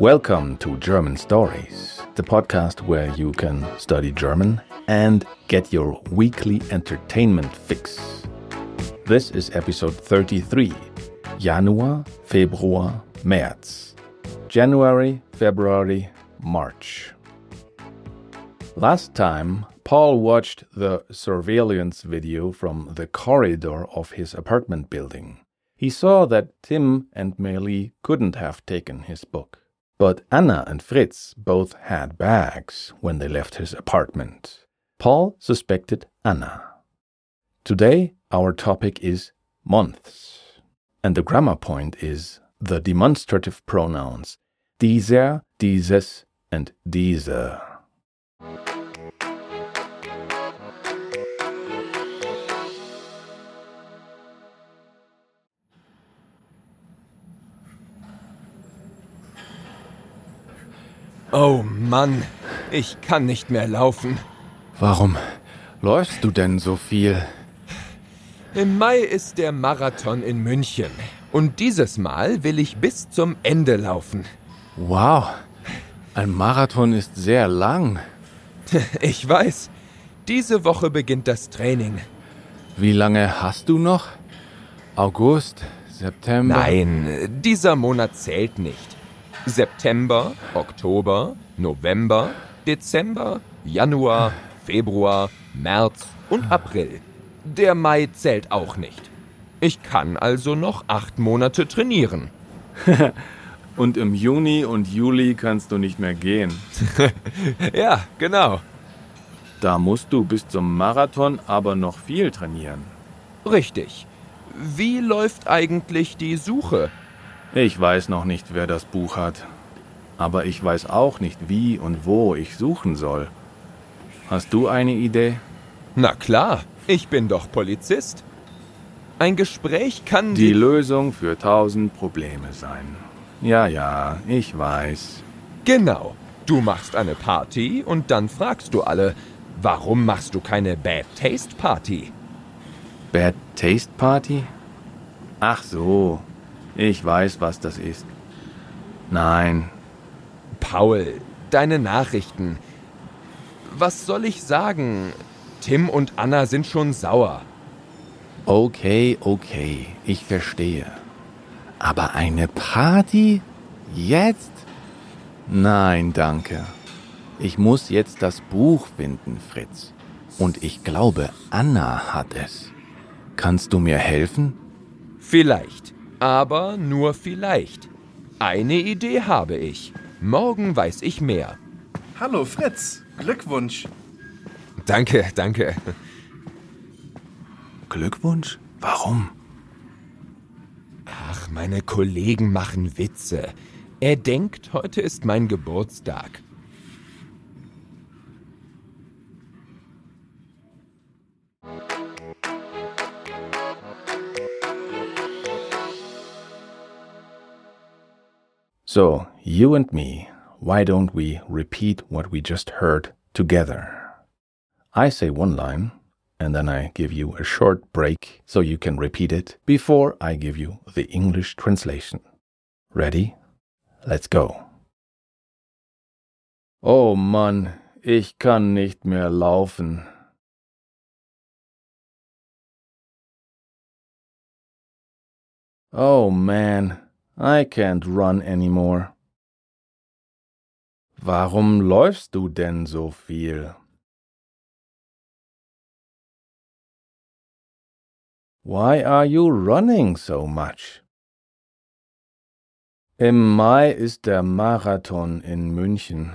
Welcome to German Stories, the podcast where you can study German and get your weekly entertainment fix. This is episode 33 Januar, Februar, März. January, February, March. Last time, Paul watched the surveillance video from the corridor of his apartment building. He saw that Tim and Meili couldn't have taken his book. But Anna and Fritz both had bags when they left his apartment. Paul suspected Anna. Today, our topic is months. And the grammar point is the demonstrative pronouns dieser, dieses, and diese. Oh Mann, ich kann nicht mehr laufen. Warum läufst du denn so viel? Im Mai ist der Marathon in München. Und dieses Mal will ich bis zum Ende laufen. Wow, ein Marathon ist sehr lang. Ich weiß. Diese Woche beginnt das Training. Wie lange hast du noch? August, September? Nein, dieser Monat zählt nicht. September, Oktober, November, Dezember, Januar, Februar, März und April. Der Mai zählt auch nicht. Ich kann also noch acht Monate trainieren. Und im Juni und Juli kannst du nicht mehr gehen. ja, genau. Da musst du bis zum Marathon aber noch viel trainieren. Richtig. Wie läuft eigentlich die Suche? Ich weiß noch nicht, wer das Buch hat. Aber ich weiß auch nicht, wie und wo ich suchen soll. Hast du eine Idee? Na klar, ich bin doch Polizist. Ein Gespräch kann Die Lösung für tausend Probleme sein. Ja, ja, ich weiß. Genau. Du machst eine Party und dann fragst du alle, warum machst du keine Bad Taste Party? Bad Taste Party? Ach so, ich weiß, was das ist. Nein, Paul, deine Nachrichten. Was soll ich sagen? Tim und Anna sind schon sauer. okay, okay, ich verstehe. Aber eine Party? Jetzt? Nein, danke. Ich muss jetzt das Buch finden, Fritz. Und ich glaube, Anna hat es. Kannst du mir helfen? Vielleicht, aber nur vielleicht. Eine Idee habe ich. Morgen weiß ich mehr. Hallo Fritz, Glückwunsch. Danke, danke. Glückwunsch? Warum? Ach, meine Kollegen machen Witze. Er denkt, heute ist mein Geburtstag. So, you and me, why don't we repeat what we just heard together? I say one line, and then I give you a short break so you can repeat it before I give you the English translation. Ready? Let's go. Oh Mann, ich kann nicht mehr laufen. Oh man, I can't run anymore. Warum läufst du denn so viel? Why are you running so much? Im Mai ist der Marathon in München.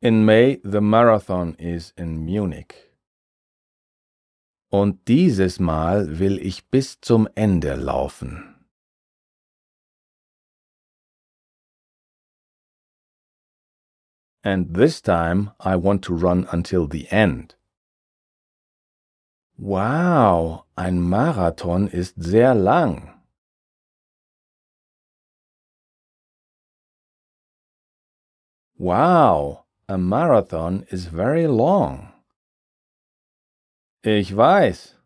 In May the marathon is in Munich. Und dieses Mal will ich bis zum Ende laufen. And this time I want to run until the end. Wow, ein Marathon ist sehr lang. Wow, a marathon is very long. Ich weiß.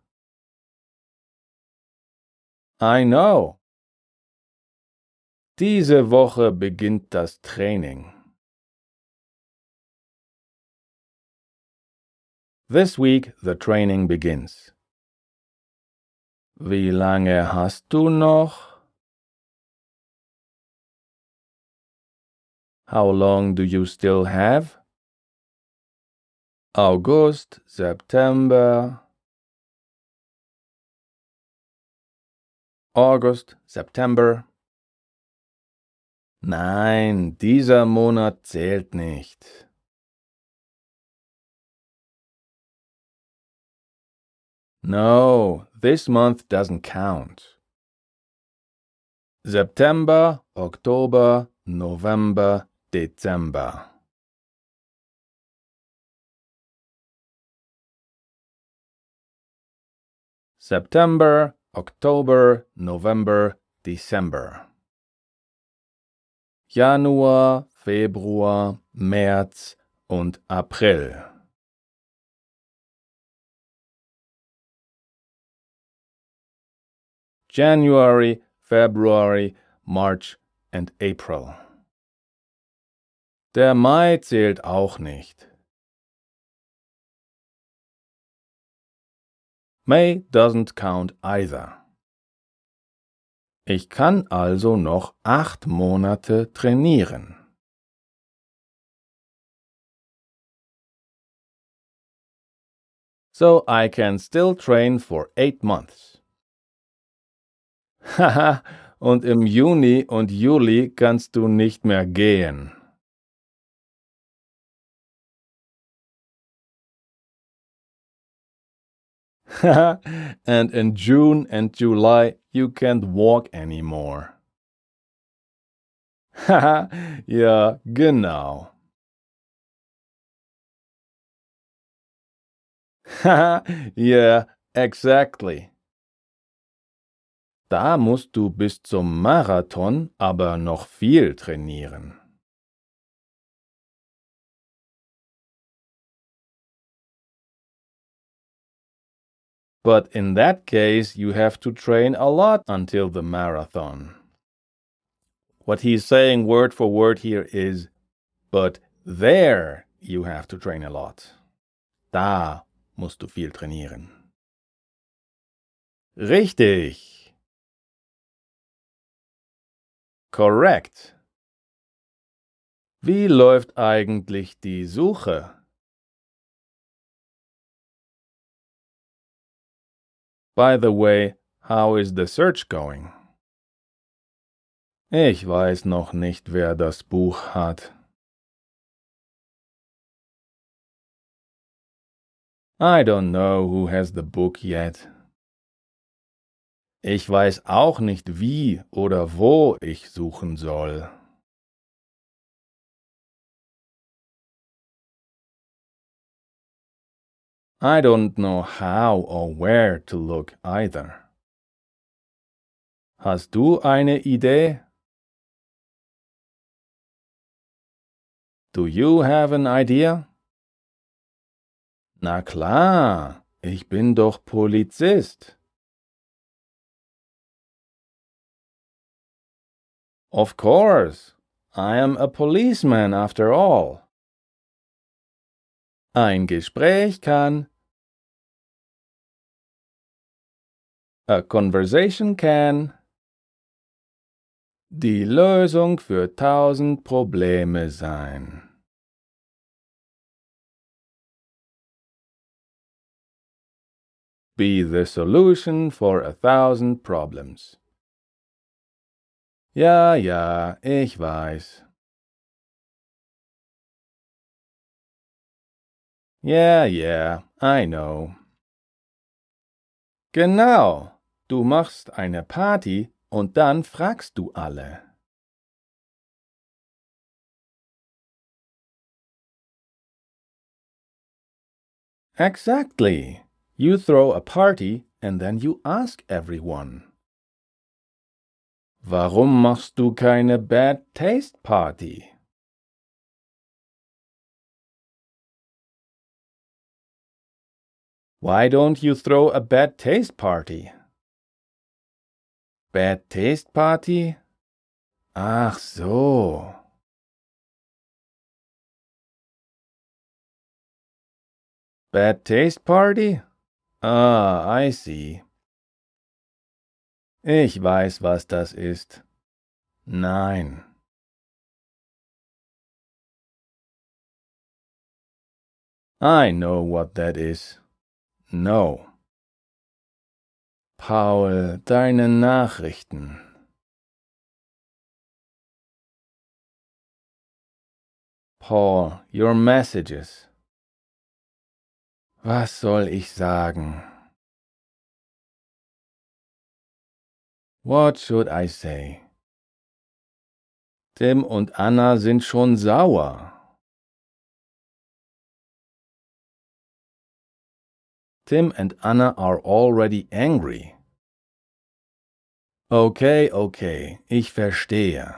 I know. Diese Woche beginnt das Training. This week the training begins. Wie lange hast du noch? How long do you still have? August, September. August, September. Nein, dieser Monat zählt nicht. No, this month doesn't count. September, Oktober, November, Dezember. September, Oktober, November, December. Januar, Februar, März und April. January, February, March and April. Der Mai zählt auch nicht. May doesn't count either. Ich kann also noch acht Monate trainieren. So I can still train for eight months. Haha, und im Juni und Juli kannst du nicht mehr gehen. and in June and July you can't walk anymore. Haha, ja, genau. Haha, yeah, exactly. Da musst du bis zum Marathon aber noch viel trainieren. But in that case, you have to train a lot until the marathon. What he's saying word for word here is, but there you have to train a lot. Da musst du viel trainieren. Richtig. Correct. Wie läuft eigentlich die Suche? By the way, how is the search going? Ich weiß noch nicht, wer das Buch hat. I don't know who has the book yet. Ich weiß auch nicht, wie oder wo ich suchen soll. I don't know how or where to look either. Hast du eine Idee? Do you have an idea? Na klar, ich bin doch Polizist. Of course. I am a policeman after all. Ein Gespräch kann. A conversation can. Die Lösung für tausend Probleme sein. Be the solution for a thousand problems. Ja, ja, ich weiß. Yeah, yeah, I know. Genau, du machst eine Party und dann fragst du alle. Exactly. You throw a party and then you ask everyone. Warum machst du keine Bad Taste Party? Why don't you throw a bad taste party? Bad Taste Party? Ach so. Bad Taste Party? Ah, I see. Ich weiß, was das ist. Nein. I know what that is. No. Paul, deine Nachrichten. Paul, your messages. Was soll ich sagen? What should I say? Tim und Anna sind schon sauer. Tim and Anna are already angry. Okay, okay, ich verstehe.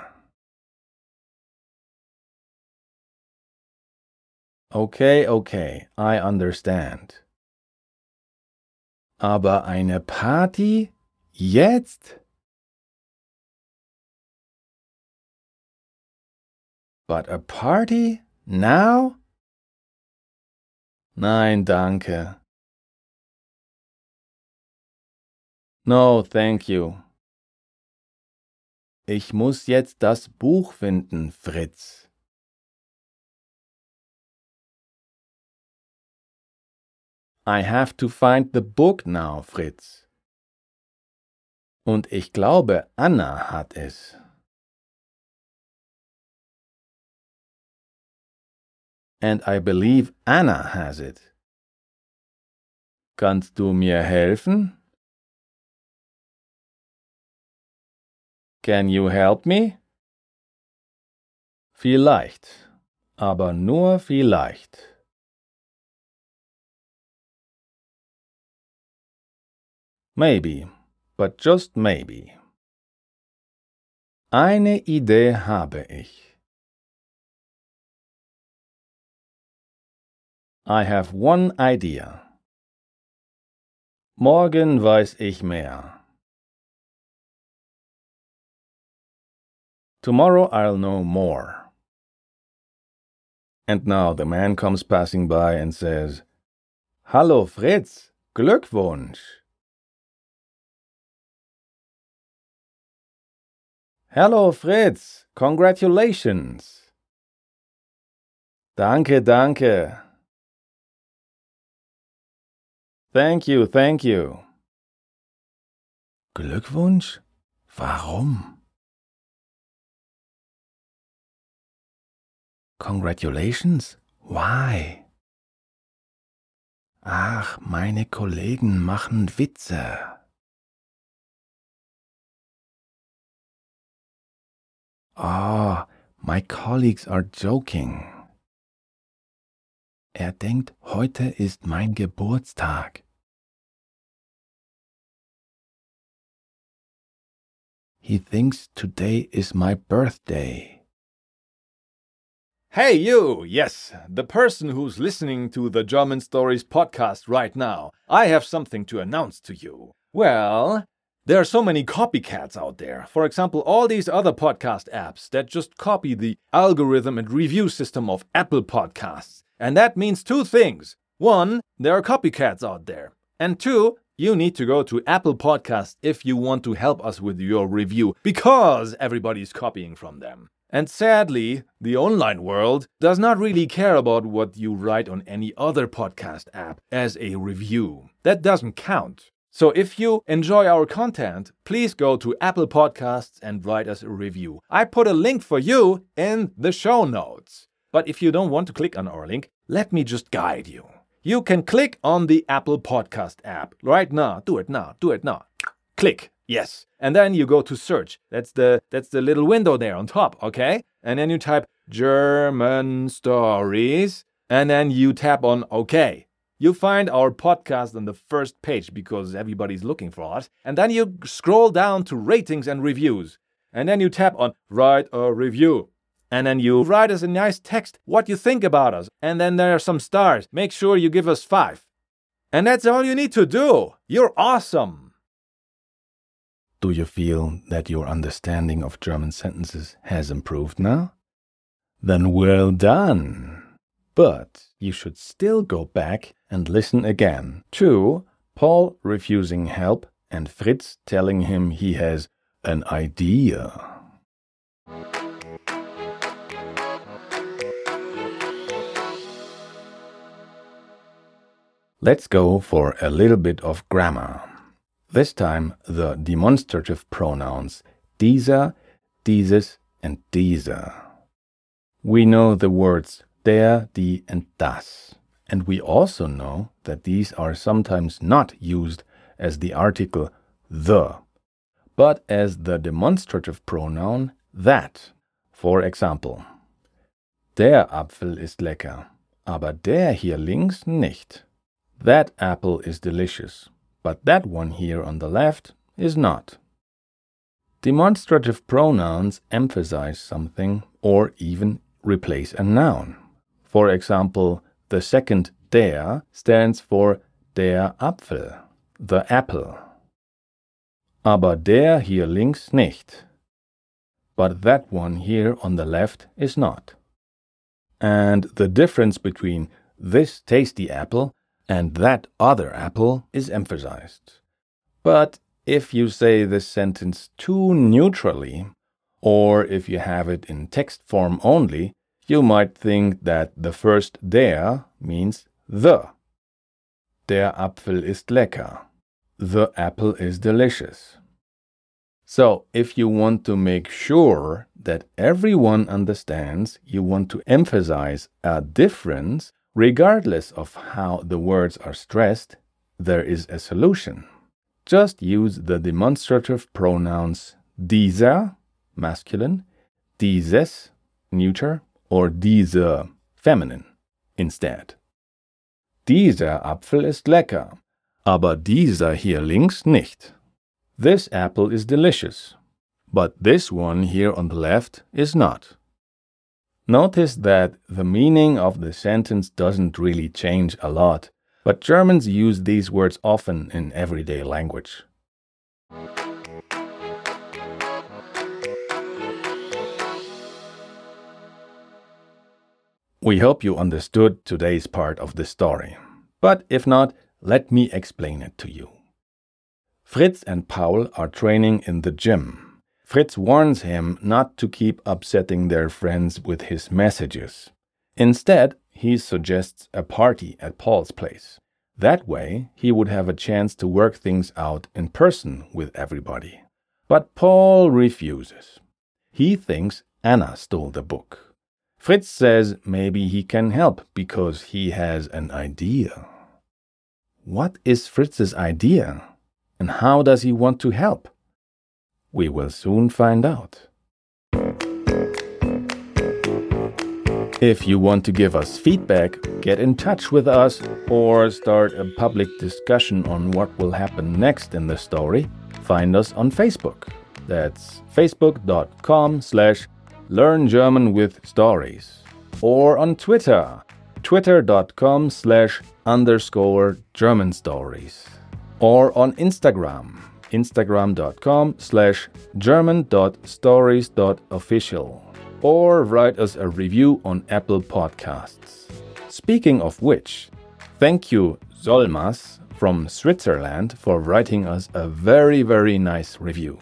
Okay, okay, I understand. Aber eine Party? Jetzt? But a party? Now? Nein, danke. No, thank you. Ich muss jetzt das Buch finden, Fritz. I have to find the book now, Fritz. Und ich glaube, Anna hat es. And I believe Anna has it. Kannst du mir helfen? Can you help me? Vielleicht, aber nur vielleicht. Maybe, but just maybe. Eine Idee habe ich. I have one idea. Morgen weiß ich mehr. Tomorrow I'll know more. And now the man comes passing by and says, Hallo Fritz, Glückwunsch. Hello Fritz, congratulations. Danke, danke. Thank you, thank you. Glückwunsch? Warum? Congratulations? Why? Ach, meine Kollegen machen Witze. Oh, my colleagues are joking. Er denkt, heute ist mein Geburtstag. He thinks today is my birthday. Hey, you! Yes, the person who's listening to the German Stories podcast right now. I have something to announce to you. Well, there are so many copycats out there. For example, all these other podcast apps that just copy the algorithm and review system of Apple Podcasts. And that means two things. One, there are copycats out there. And two, you need to go to Apple Podcasts if you want to help us with your review because everybody's copying from them. And sadly, the online world does not really care about what you write on any other podcast app as a review. That doesn't count. So if you enjoy our content, please go to Apple Podcasts and write us a review. I put a link for you in the show notes. But if you don't want to click on our link, let me just guide you. You can click on the Apple Podcast app right now. Do it now. Do it now. Click. Yes. And then you go to search. That's the that's the little window there on top, okay? And then you type German stories and then you tap on OK. You find our podcast on the first page because everybody's looking for us. And then you scroll down to ratings and reviews. And then you tap on write a review. And then you write us a nice text what you think about us. And then there are some stars. Make sure you give us five. And that's all you need to do. You're awesome. Do you feel that your understanding of German sentences has improved now? Then well done! But you should still go back and listen again to Paul refusing help and Fritz telling him he has an idea. Let's go for a little bit of grammar. This time the demonstrative pronouns dieser, dieses, and dieser. We know the words der, die, and das. And we also know that these are sometimes not used as the article the, but as the demonstrative pronoun that. For example, der Apfel ist lecker, aber der hier links nicht. That apple is delicious, but that one here on the left is not. Demonstrative pronouns emphasize something or even replace a noun. For example, the second der stands for der Apfel, the apple. Aber der hier links nicht. But that one here on the left is not. And the difference between this tasty apple and that other apple is emphasized. But if you say this sentence too neutrally, or if you have it in text form only, you might think that the first der means the. Der Apfel ist lecker. The apple is delicious. So, if you want to make sure that everyone understands, you want to emphasize a difference, Regardless of how the words are stressed, there is a solution. Just use the demonstrative pronouns dieser, masculine, dieses, neuter, or diese, feminine, instead. Dieser Apfel ist lecker, aber dieser hier links nicht. This apple is delicious, but this one here on the left is not. Notice that the meaning of the sentence doesn't really change a lot, but Germans use these words often in everyday language. We hope you understood today's part of the story. But if not, let me explain it to you. Fritz and Paul are training in the gym Fritz warns him not to keep upsetting their friends with his messages. Instead, he suggests a party at Paul's place. That way, he would have a chance to work things out in person with everybody. But Paul refuses. He thinks Anna stole the book. Fritz says maybe he can help because he has an idea. What is Fritz's idea? And how does he want to help? We will soon find out. If you want to give us feedback, get in touch with us or start a public discussion on what will happen next in the story, find us on Facebook. That's facebook.com slash learn German with stories. Or on Twitter, twitter.com slash underscore German stories. Or on Instagram, instagram.com slash german.stories.official or write us a review on Apple Podcasts. Speaking of which, thank you Zolmas from Switzerland for writing us a very very nice review.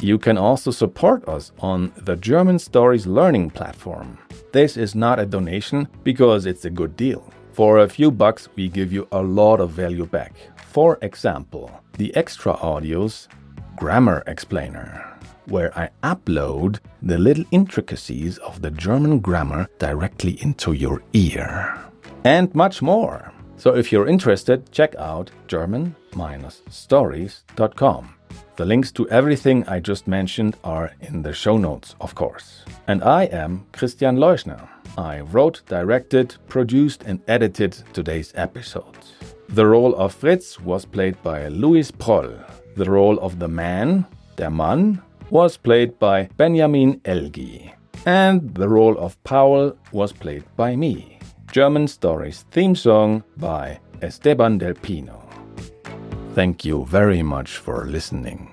You can also support us on the German Stories Learning platform. This is not a donation because it's a good deal. For a few bucks, we give you a lot of value back. For example, the extra audios Grammar Explainer, where I upload the little intricacies of the German grammar directly into your ear. And much more. So if you're interested, check out German-stories.com. The links to everything I just mentioned are in the show notes, of course. And I am Christian Leuschner. I wrote, directed, produced, and edited today's episode. The role of Fritz was played by Louis Proll. The role of the man, der Mann, was played by Benjamin Elgi. And the role of Paul was played by me. German Stories theme song by Esteban Del Pino. Thank you very much for listening.